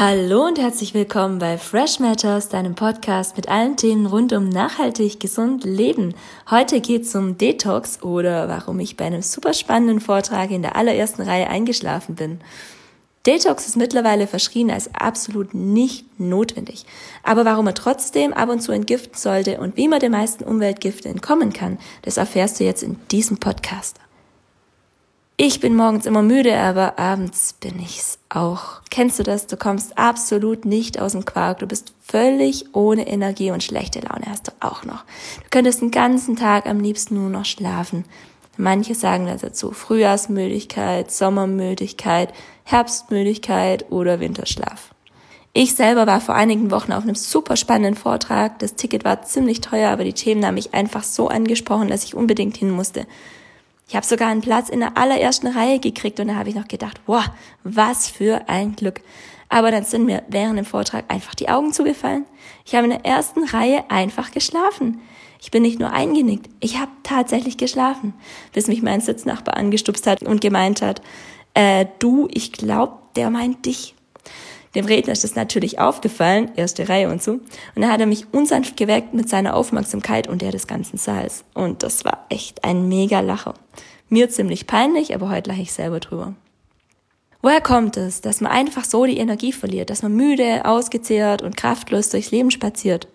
Hallo und herzlich willkommen bei Fresh Matters, deinem Podcast mit allen Themen rund um nachhaltig gesund Leben. Heute geht es um Detox oder warum ich bei einem super spannenden Vortrag in der allerersten Reihe eingeschlafen bin. Detox ist mittlerweile verschrien als absolut nicht notwendig. Aber warum er trotzdem ab und zu entgiften sollte und wie man den meisten Umweltgiften entkommen kann, das erfährst du jetzt in diesem Podcast. Ich bin morgens immer müde, aber abends bin ich's auch. Kennst du das? Du kommst absolut nicht aus dem Quark. Du bist völlig ohne Energie und schlechte Laune hast du auch noch. Du könntest den ganzen Tag am liebsten nur noch schlafen. Manche sagen dazu Frühjahrsmüdigkeit, Sommermüdigkeit, Herbstmüdigkeit oder Winterschlaf. Ich selber war vor einigen Wochen auf einem super spannenden Vortrag. Das Ticket war ziemlich teuer, aber die Themen haben mich einfach so angesprochen, dass ich unbedingt hin musste. Ich habe sogar einen Platz in der allerersten Reihe gekriegt und da habe ich noch gedacht, wow, was für ein Glück. Aber dann sind mir während dem Vortrag einfach die Augen zugefallen. Ich habe in der ersten Reihe einfach geschlafen. Ich bin nicht nur eingenickt, ich habe tatsächlich geschlafen, bis mich mein Sitznachbar angestupst hat und gemeint hat, äh, du, ich glaub, der meint dich. Dem Redner ist das natürlich aufgefallen, erste Reihe und so. Und dann hat er mich unsanft geweckt mit seiner Aufmerksamkeit und der des ganzen Saals. Und das war echt ein mega Lacher. Mir ziemlich peinlich, aber heute lache ich selber drüber. Woher kommt es, dass man einfach so die Energie verliert, dass man müde, ausgezehrt und kraftlos durchs Leben spaziert?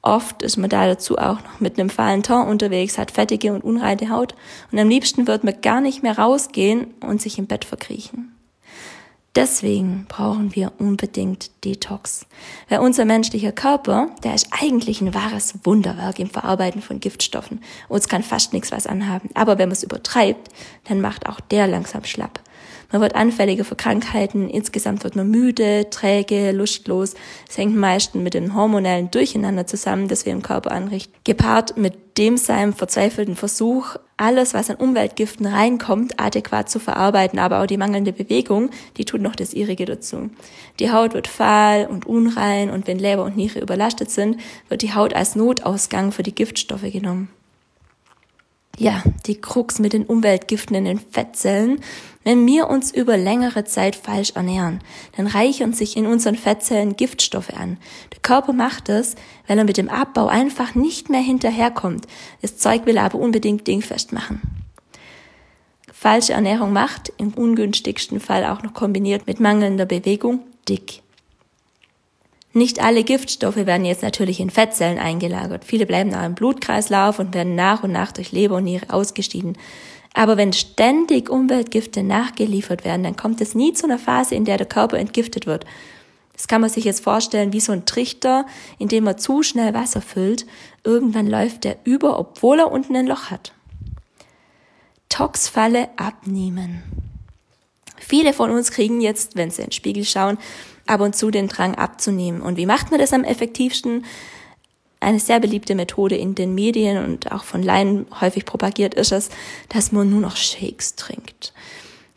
Oft ist man da dazu auch noch mit einem fahlen Ton unterwegs, hat fettige und unreine Haut und am liebsten wird man gar nicht mehr rausgehen und sich im Bett verkriechen. Deswegen brauchen wir unbedingt Detox. Weil unser menschlicher Körper, der ist eigentlich ein wahres Wunderwerk im Verarbeiten von Giftstoffen. Uns kann fast nichts was anhaben. Aber wenn man es übertreibt, dann macht auch der langsam schlapp. Man wird anfälliger für Krankheiten, insgesamt wird man müde, träge, lustlos. Es hängt meistens mit dem hormonellen Durcheinander zusammen, das wir im Körper anrichten. Gepaart mit dem seinem verzweifelten Versuch, alles, was an Umweltgiften reinkommt, adäquat zu verarbeiten, aber auch die mangelnde Bewegung, die tut noch das ihrige dazu. Die Haut wird fahl und unrein und wenn Leber und Niere überlastet sind, wird die Haut als Notausgang für die Giftstoffe genommen ja, die Krux mit den Umweltgiften in den Fettzellen. Wenn wir uns über längere Zeit falsch ernähren, dann reichern sich in unseren Fettzellen Giftstoffe an. Der Körper macht es, weil er mit dem Abbau einfach nicht mehr hinterherkommt. Das Zeug will er aber unbedingt dingfest machen. Falsche Ernährung macht, im ungünstigsten Fall auch noch kombiniert mit mangelnder Bewegung, dick. Nicht alle Giftstoffe werden jetzt natürlich in Fettzellen eingelagert. Viele bleiben auch im Blutkreislauf und werden nach und nach durch Leber und Niere ausgeschieden. Aber wenn ständig Umweltgifte nachgeliefert werden, dann kommt es nie zu einer Phase, in der der Körper entgiftet wird. Das kann man sich jetzt vorstellen wie so ein Trichter, in dem man zu schnell Wasser füllt. Irgendwann läuft der über, obwohl er unten ein Loch hat. Toxfalle abnehmen. Viele von uns kriegen jetzt, wenn sie in den Spiegel schauen, ab und zu den Drang abzunehmen. Und wie macht man das am effektivsten? Eine sehr beliebte Methode in den Medien und auch von Laien häufig propagiert ist es, dass man nur noch Shakes trinkt.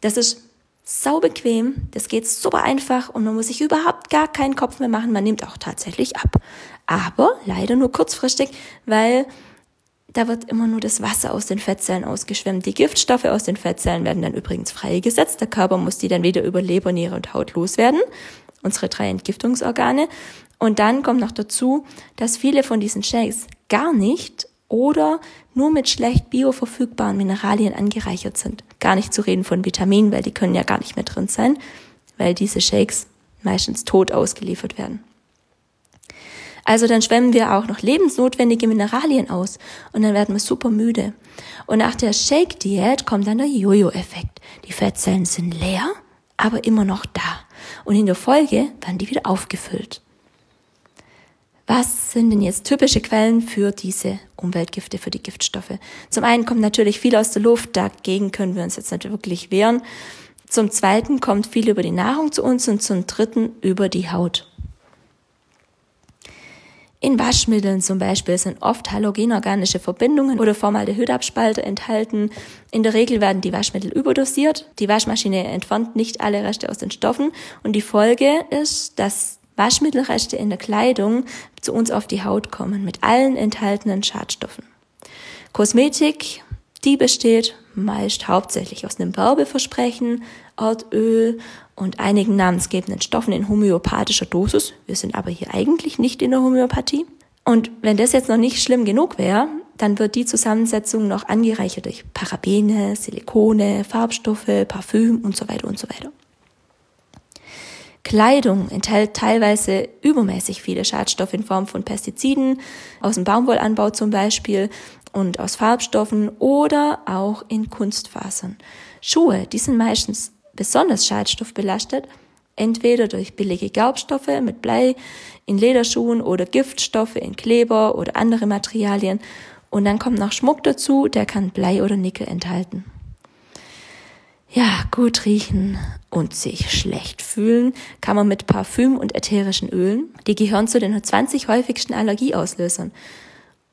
Das ist sau bequem, das geht super einfach und man muss sich überhaupt gar keinen Kopf mehr machen. Man nimmt auch tatsächlich ab. Aber leider nur kurzfristig, weil da wird immer nur das Wasser aus den Fettzellen ausgeschwemmt. Die Giftstoffe aus den Fettzellen werden dann übrigens freigesetzt. Der Körper muss die dann wieder über Leber, Niere und Haut loswerden unsere drei Entgiftungsorgane. Und dann kommt noch dazu, dass viele von diesen Shakes gar nicht oder nur mit schlecht bioverfügbaren Mineralien angereichert sind. Gar nicht zu reden von Vitaminen, weil die können ja gar nicht mehr drin sein, weil diese Shakes meistens tot ausgeliefert werden. Also dann schwemmen wir auch noch lebensnotwendige Mineralien aus und dann werden wir super müde. Und nach der Shake-Diät kommt dann der Jojo-Effekt. Die Fettzellen sind leer, aber immer noch da und in der Folge werden die wieder aufgefüllt. Was sind denn jetzt typische Quellen für diese Umweltgifte, für die Giftstoffe? Zum einen kommt natürlich viel aus der Luft, dagegen können wir uns jetzt nicht wirklich wehren. Zum zweiten kommt viel über die Nahrung zu uns und zum dritten über die Haut. In Waschmitteln zum Beispiel sind oft halogenorganische Verbindungen oder Formaldehydabspalter enthalten. In der Regel werden die Waschmittel überdosiert. Die Waschmaschine entfernt nicht alle Reste aus den Stoffen und die Folge ist, dass Waschmittelreste in der Kleidung zu uns auf die Haut kommen mit allen enthaltenen Schadstoffen. Kosmetik, Die besteht meist hauptsächlich aus einem Werbeversprechen, Erdöl und einigen namensgebenden Stoffen in homöopathischer Dosis. Wir sind aber hier eigentlich nicht in der Homöopathie. Und wenn das jetzt noch nicht schlimm genug wäre, dann wird die Zusammensetzung noch angereichert durch Parabene, Silikone, Farbstoffe, Parfüm und so weiter und so weiter. Kleidung enthält teilweise übermäßig viele Schadstoffe in Form von Pestiziden, aus dem Baumwollanbau zum Beispiel und aus Farbstoffen oder auch in Kunstfasern. Schuhe, die sind meistens besonders schadstoffbelastet, entweder durch billige Gaubstoffe mit Blei in Lederschuhen oder Giftstoffe in Kleber oder andere Materialien. Und dann kommt noch Schmuck dazu, der kann Blei oder Nickel enthalten. Ja, gut riechen und sich schlecht fühlen kann man mit Parfüm und ätherischen Ölen. Die gehören zu den 20 häufigsten Allergieauslösern.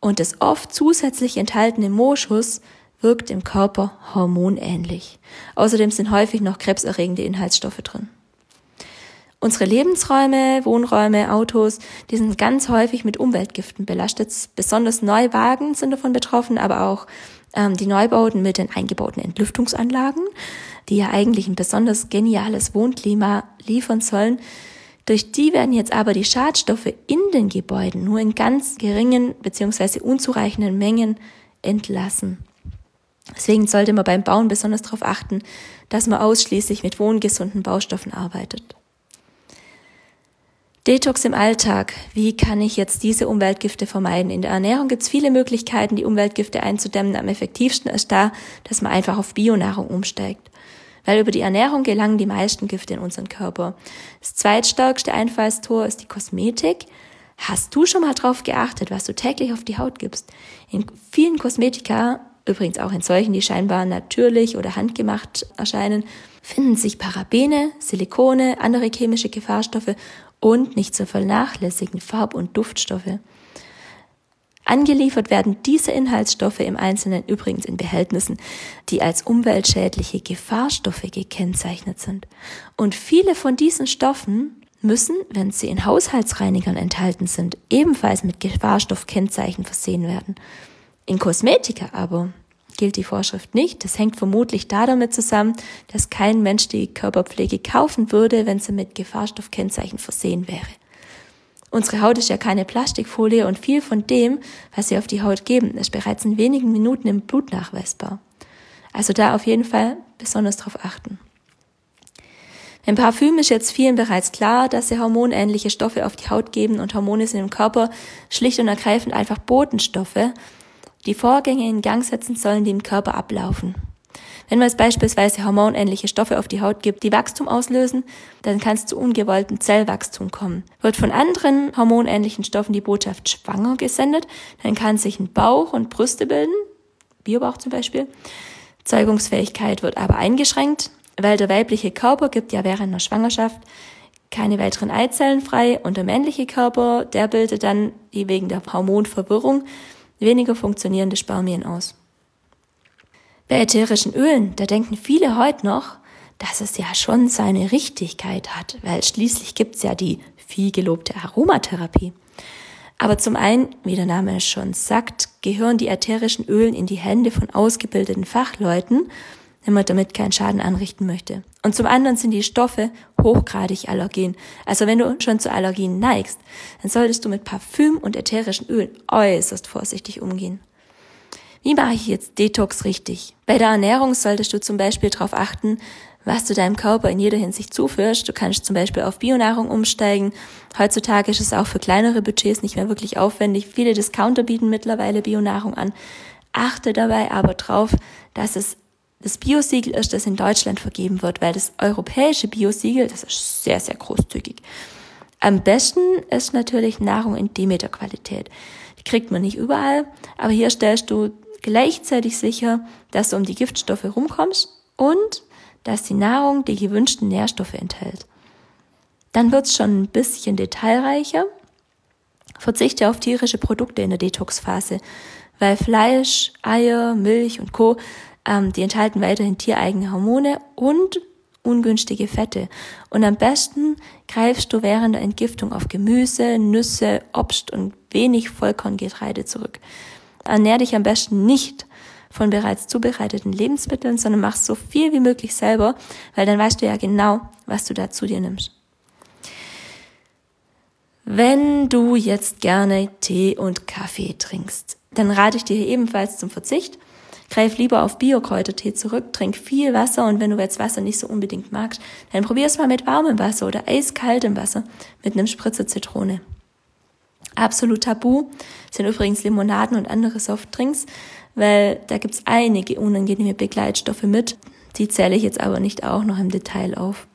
Und das oft zusätzlich enthaltene Moschus wirkt im Körper hormonähnlich. Außerdem sind häufig noch krebserregende Inhaltsstoffe drin. Unsere Lebensräume, Wohnräume, Autos, die sind ganz häufig mit Umweltgiften belastet. Besonders Neuwagen sind davon betroffen, aber auch ähm, die Neubauten mit den eingebauten Entlüftungsanlagen, die ja eigentlich ein besonders geniales Wohnklima liefern sollen. Durch die werden jetzt aber die Schadstoffe in den Gebäuden nur in ganz geringen bzw. unzureichenden Mengen entlassen. Deswegen sollte man beim Bauen besonders darauf achten, dass man ausschließlich mit wohngesunden Baustoffen arbeitet. Detox im Alltag. Wie kann ich jetzt diese Umweltgifte vermeiden? In der Ernährung gibt es viele Möglichkeiten, die Umweltgifte einzudämmen. Am effektivsten ist da, dass man einfach auf Bionahrung umsteigt. Weil über die Ernährung gelangen die meisten Gifte in unseren Körper. Das zweitstärkste Einfallstor ist die Kosmetik. Hast du schon mal drauf geachtet, was du täglich auf die Haut gibst? In vielen Kosmetika, übrigens auch in solchen, die scheinbar natürlich oder handgemacht erscheinen, finden sich Parabene, Silikone, andere chemische Gefahrstoffe und nicht zu vernachlässigen Farb- und Duftstoffe. Angeliefert werden diese Inhaltsstoffe im Einzelnen übrigens in Behältnissen, die als umweltschädliche Gefahrstoffe gekennzeichnet sind. Und viele von diesen Stoffen müssen, wenn sie in Haushaltsreinigern enthalten sind, ebenfalls mit Gefahrstoffkennzeichen versehen werden. In Kosmetika aber gilt die Vorschrift nicht. Das hängt vermutlich da damit zusammen, dass kein Mensch die Körperpflege kaufen würde, wenn sie mit Gefahrstoffkennzeichen versehen wäre. Unsere Haut ist ja keine Plastikfolie und viel von dem, was sie auf die Haut geben, ist bereits in wenigen Minuten im Blut nachweisbar. Also da auf jeden Fall besonders darauf achten. Im Parfüm ist jetzt vielen bereits klar, dass sie hormonähnliche Stoffe auf die Haut geben und Hormone sind im Körper schlicht und ergreifend einfach Botenstoffe, die Vorgänge in Gang setzen sollen, die im Körper ablaufen. Wenn man es beispielsweise hormonähnliche Stoffe auf die Haut gibt, die Wachstum auslösen, dann kann es zu ungewolltem Zellwachstum kommen. Wird von anderen hormonähnlichen Stoffen die Botschaft schwanger gesendet, dann kann sich ein Bauch und Brüste bilden, Biobauch zum Beispiel. Zeugungsfähigkeit wird aber eingeschränkt, weil der weibliche Körper gibt ja während einer Schwangerschaft keine weiteren Eizellen frei und der männliche Körper, der bildet dann die wegen der Hormonverwirrung weniger funktionierende Spermien aus. Bei ätherischen Ölen, da denken viele heute noch, dass es ja schon seine Richtigkeit hat, weil schließlich gibt's ja die viel gelobte Aromatherapie. Aber zum einen, wie der Name schon sagt, gehören die ätherischen Ölen in die Hände von ausgebildeten Fachleuten, wenn man damit keinen Schaden anrichten möchte. Und zum anderen sind die Stoffe hochgradig allergen. Also wenn du schon zu Allergien neigst, dann solltest du mit Parfüm und ätherischen Ölen äußerst vorsichtig umgehen. Wie mache ich jetzt Detox richtig? Bei der Ernährung solltest du zum Beispiel darauf achten, was du deinem Körper in jeder Hinsicht zuführst. Du kannst zum Beispiel auf Bionahrung umsteigen. Heutzutage ist es auch für kleinere Budgets nicht mehr wirklich aufwendig. Viele Discounter bieten mittlerweile Bionahrung an. Achte dabei aber drauf, dass es das Biosiegel ist, das in Deutschland vergeben wird, weil das europäische Biosiegel, das ist sehr, sehr großzügig. Am besten ist natürlich Nahrung in Demeter-Qualität. Die kriegt man nicht überall, aber hier stellst du gleichzeitig sicher, dass du um die Giftstoffe rumkommst und dass die Nahrung die gewünschten Nährstoffe enthält. Dann wird's schon ein bisschen detailreicher. Verzichte auf tierische Produkte in der Detox-Phase, weil Fleisch, Eier, Milch und Co ähm, die enthalten weiterhin tiereigene Hormone und ungünstige Fette. Und am besten greifst du während der Entgiftung auf Gemüse, Nüsse, Obst und wenig Vollkorngetreide zurück. Ernähr dich am besten nicht von bereits zubereiteten Lebensmitteln, sondern mach so viel wie möglich selber, weil dann weißt du ja genau, was du da zu dir nimmst. Wenn du jetzt gerne Tee und Kaffee trinkst, dann rate ich dir ebenfalls zum Verzicht. Greif lieber auf Biokräutertee zurück, trink viel Wasser und wenn du jetzt Wasser nicht so unbedingt magst, dann probier es mal mit warmem Wasser oder eiskaltem Wasser mit einem Spritzer Zitrone. Absolut tabu sind übrigens Limonaden und andere Softdrinks, weil da gibt's einige unangenehme Begleitstoffe mit. Die zähle ich jetzt aber nicht auch noch im Detail auf.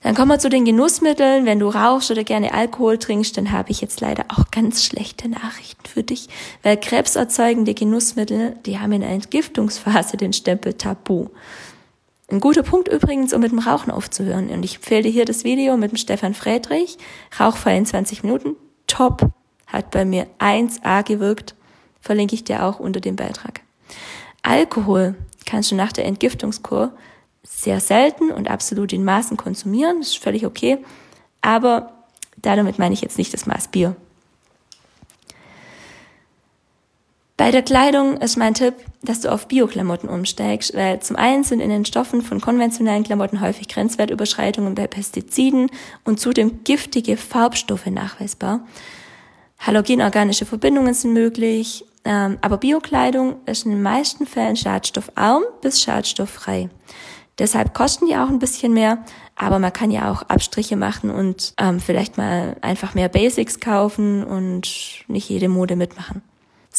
Dann kommen wir zu den Genussmitteln. Wenn du rauchst oder gerne Alkohol trinkst, dann habe ich jetzt leider auch ganz schlechte Nachrichten für dich, weil krebserzeugende Genussmittel, die haben in der Entgiftungsphase den Stempel Tabu. Ein guter Punkt übrigens, um mit dem Rauchen aufzuhören. Und ich empfehle dir hier das Video mit dem Stefan Friedrich, Rauchfrei in 20 Minuten. Top. Hat bei mir 1A gewirkt. Verlinke ich dir auch unter dem Beitrag. Alkohol kannst du nach der Entgiftungskur sehr selten und absolut in Maßen konsumieren. Das ist völlig okay. Aber damit meine ich jetzt nicht das Maß Bier. Bei der Kleidung ist mein Tipp, dass du auf Bio-Klamotten umsteigst, weil zum einen sind in den Stoffen von konventionellen Klamotten häufig Grenzwertüberschreitungen bei Pestiziden und zudem giftige Farbstoffe nachweisbar. Halogenorganische Verbindungen sind möglich, ähm, aber Biokleidung ist in den meisten Fällen schadstoffarm bis schadstofffrei. Deshalb kosten die auch ein bisschen mehr, aber man kann ja auch Abstriche machen und ähm, vielleicht mal einfach mehr Basics kaufen und nicht jede Mode mitmachen.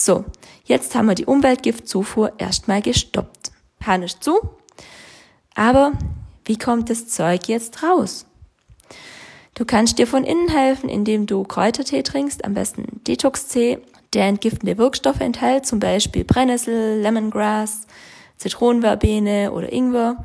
So, jetzt haben wir die Umweltgiftzufuhr erstmal gestoppt. Panisch zu. Aber wie kommt das Zeug jetzt raus? Du kannst dir von innen helfen, indem du Kräutertee trinkst, am besten Detox-Tee, der entgiftende Wirkstoffe enthält, zum Beispiel Brennnessel, Lemongrass, Zitronenverbene oder Ingwer.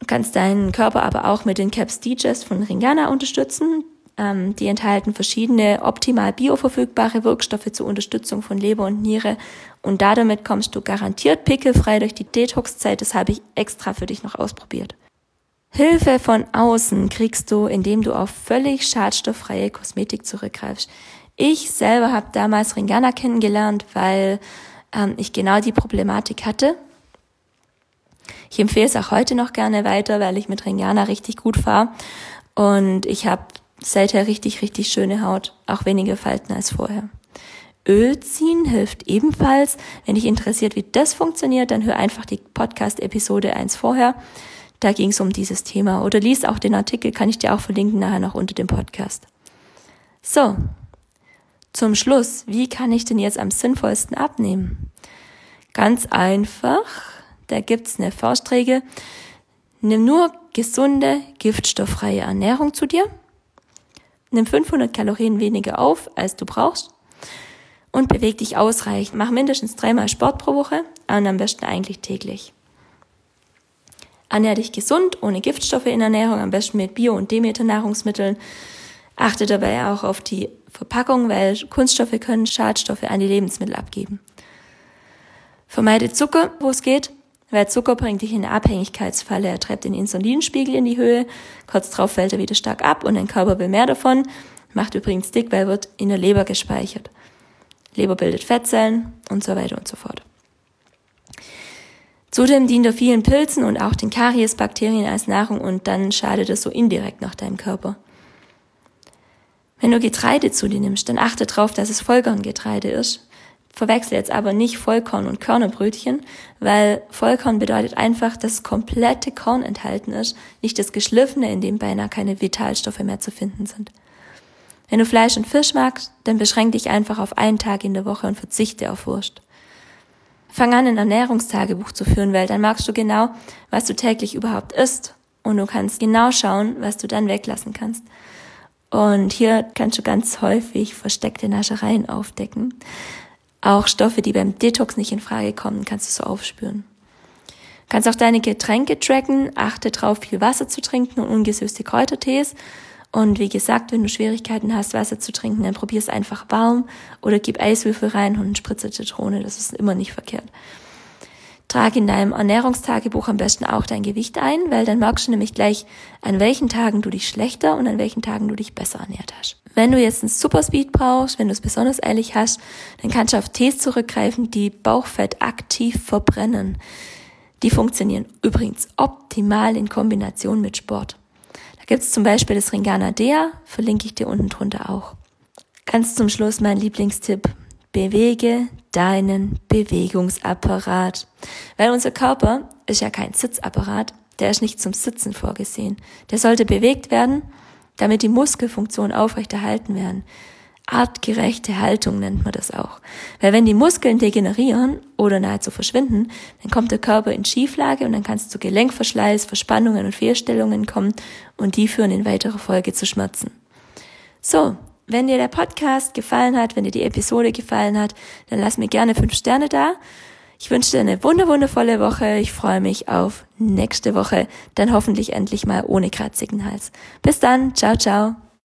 Du kannst deinen Körper aber auch mit den Caps Digest von Ringana unterstützen. Ähm, die enthalten verschiedene optimal bioverfügbare Wirkstoffe zur Unterstützung von Leber und Niere. Und damit kommst du garantiert pickelfrei durch die Detox-Zeit. Das habe ich extra für dich noch ausprobiert. Hilfe von außen kriegst du, indem du auf völlig schadstofffreie Kosmetik zurückgreifst. Ich selber habe damals Ringana kennengelernt, weil ähm, ich genau die Problematik hatte ich empfehle es auch heute noch gerne weiter, weil ich mit Ringana richtig gut fahre. Und ich habe seither richtig, richtig schöne Haut, auch weniger Falten als vorher. Öl ziehen hilft ebenfalls. Wenn dich interessiert, wie das funktioniert, dann hör einfach die Podcast-Episode eins vorher. Da ging es um dieses Thema. Oder lies auch den Artikel, kann ich dir auch verlinken nachher noch unter dem Podcast. So, zum Schluss, wie kann ich denn jetzt am sinnvollsten abnehmen? Ganz einfach, da gibt's eine Faustregel. Nimm nur gesunde, giftstofffreie Ernährung zu dir. Nimm 500 Kalorien weniger auf, als du brauchst. Und beweg dich ausreichend. Mach mindestens dreimal Sport pro Woche und am besten eigentlich täglich. Ernähr dich gesund, ohne Giftstoffe in Ernährung, am besten mit Bio- und Demeter-Nahrungsmitteln. Achte dabei auch auf die Verpackung, weil Kunststoffe können Schadstoffe an die Lebensmittel abgeben. Vermeide Zucker, wo es geht. Weil Zucker bringt dich in eine Abhängigkeitsfalle. Er treibt den Insulinspiegel in die Höhe, kurz darauf fällt er wieder stark ab und dein Körper will mehr davon. Macht übrigens dick, weil wird in der Leber gespeichert. Leber bildet Fettzellen und so weiter und so fort. Zudem dient er vielen Pilzen und auch den Kariesbakterien als Nahrung und dann schadet es so indirekt nach deinem Körper. Wenn du Getreide zu dir nimmst, dann achte darauf, dass es Vollkorngetreide ist. Verwechsel jetzt aber nicht Vollkorn und Körnerbrötchen, weil Vollkorn bedeutet einfach, dass komplette Korn enthalten ist, nicht das geschliffene, in dem beinahe keine Vitalstoffe mehr zu finden sind. Wenn du Fleisch und Fisch magst, dann beschränk dich einfach auf einen Tag in der Woche und verzichte auf Wurst. Fang an, ein Ernährungstagebuch zu führen, weil dann magst du genau, was du täglich überhaupt isst und du kannst genau schauen, was du dann weglassen kannst. Und hier kannst du ganz häufig versteckte Naschereien aufdecken. Auch Stoffe, die beim Detox nicht in Frage kommen, kannst du so aufspüren. Kannst auch deine Getränke tracken, achte darauf, viel Wasser zu trinken und ungesüßte Kräutertees. Und wie gesagt, wenn du Schwierigkeiten hast, Wasser zu trinken, dann probier es einfach warm oder gib Eiswürfel rein und spritze Zitrone, das ist immer nicht verkehrt. Trag in deinem Ernährungstagebuch am besten auch dein Gewicht ein, weil dann merkst du nämlich gleich, an welchen Tagen du dich schlechter und an welchen Tagen du dich besser ernährt hast. Wenn du jetzt einen Superspeed brauchst, wenn du es besonders eilig hast, dann kannst du auf Tees zurückgreifen, die Bauchfett aktiv verbrennen. Die funktionieren übrigens optimal in Kombination mit Sport. Da gibt's zum Beispiel das Ringana Dea, verlinke ich dir unten drunter auch. Ganz zum Schluss mein Lieblingstipp. Bewege deinen Bewegungsapparat. Weil unser Körper ist ja kein Sitzapparat, der ist nicht zum Sitzen vorgesehen. Der sollte bewegt werden, damit die Muskelfunktion aufrechterhalten werden. Artgerechte Haltung nennt man das auch. Weil wenn die Muskeln degenerieren oder nahezu verschwinden, dann kommt der Körper in Schieflage und dann kann es zu Gelenkverschleiß, Verspannungen und Fehlstellungen kommen und die führen in weiterer Folge zu Schmerzen. So, wenn dir der Podcast gefallen hat, wenn dir die Episode gefallen hat, dann lass mir gerne fünf Sterne da. Ich wünsche dir eine wunderwundervolle Woche. Ich freue mich auf nächste Woche. Dann hoffentlich endlich mal ohne kratzigen Hals. Bis dann. Ciao, ciao.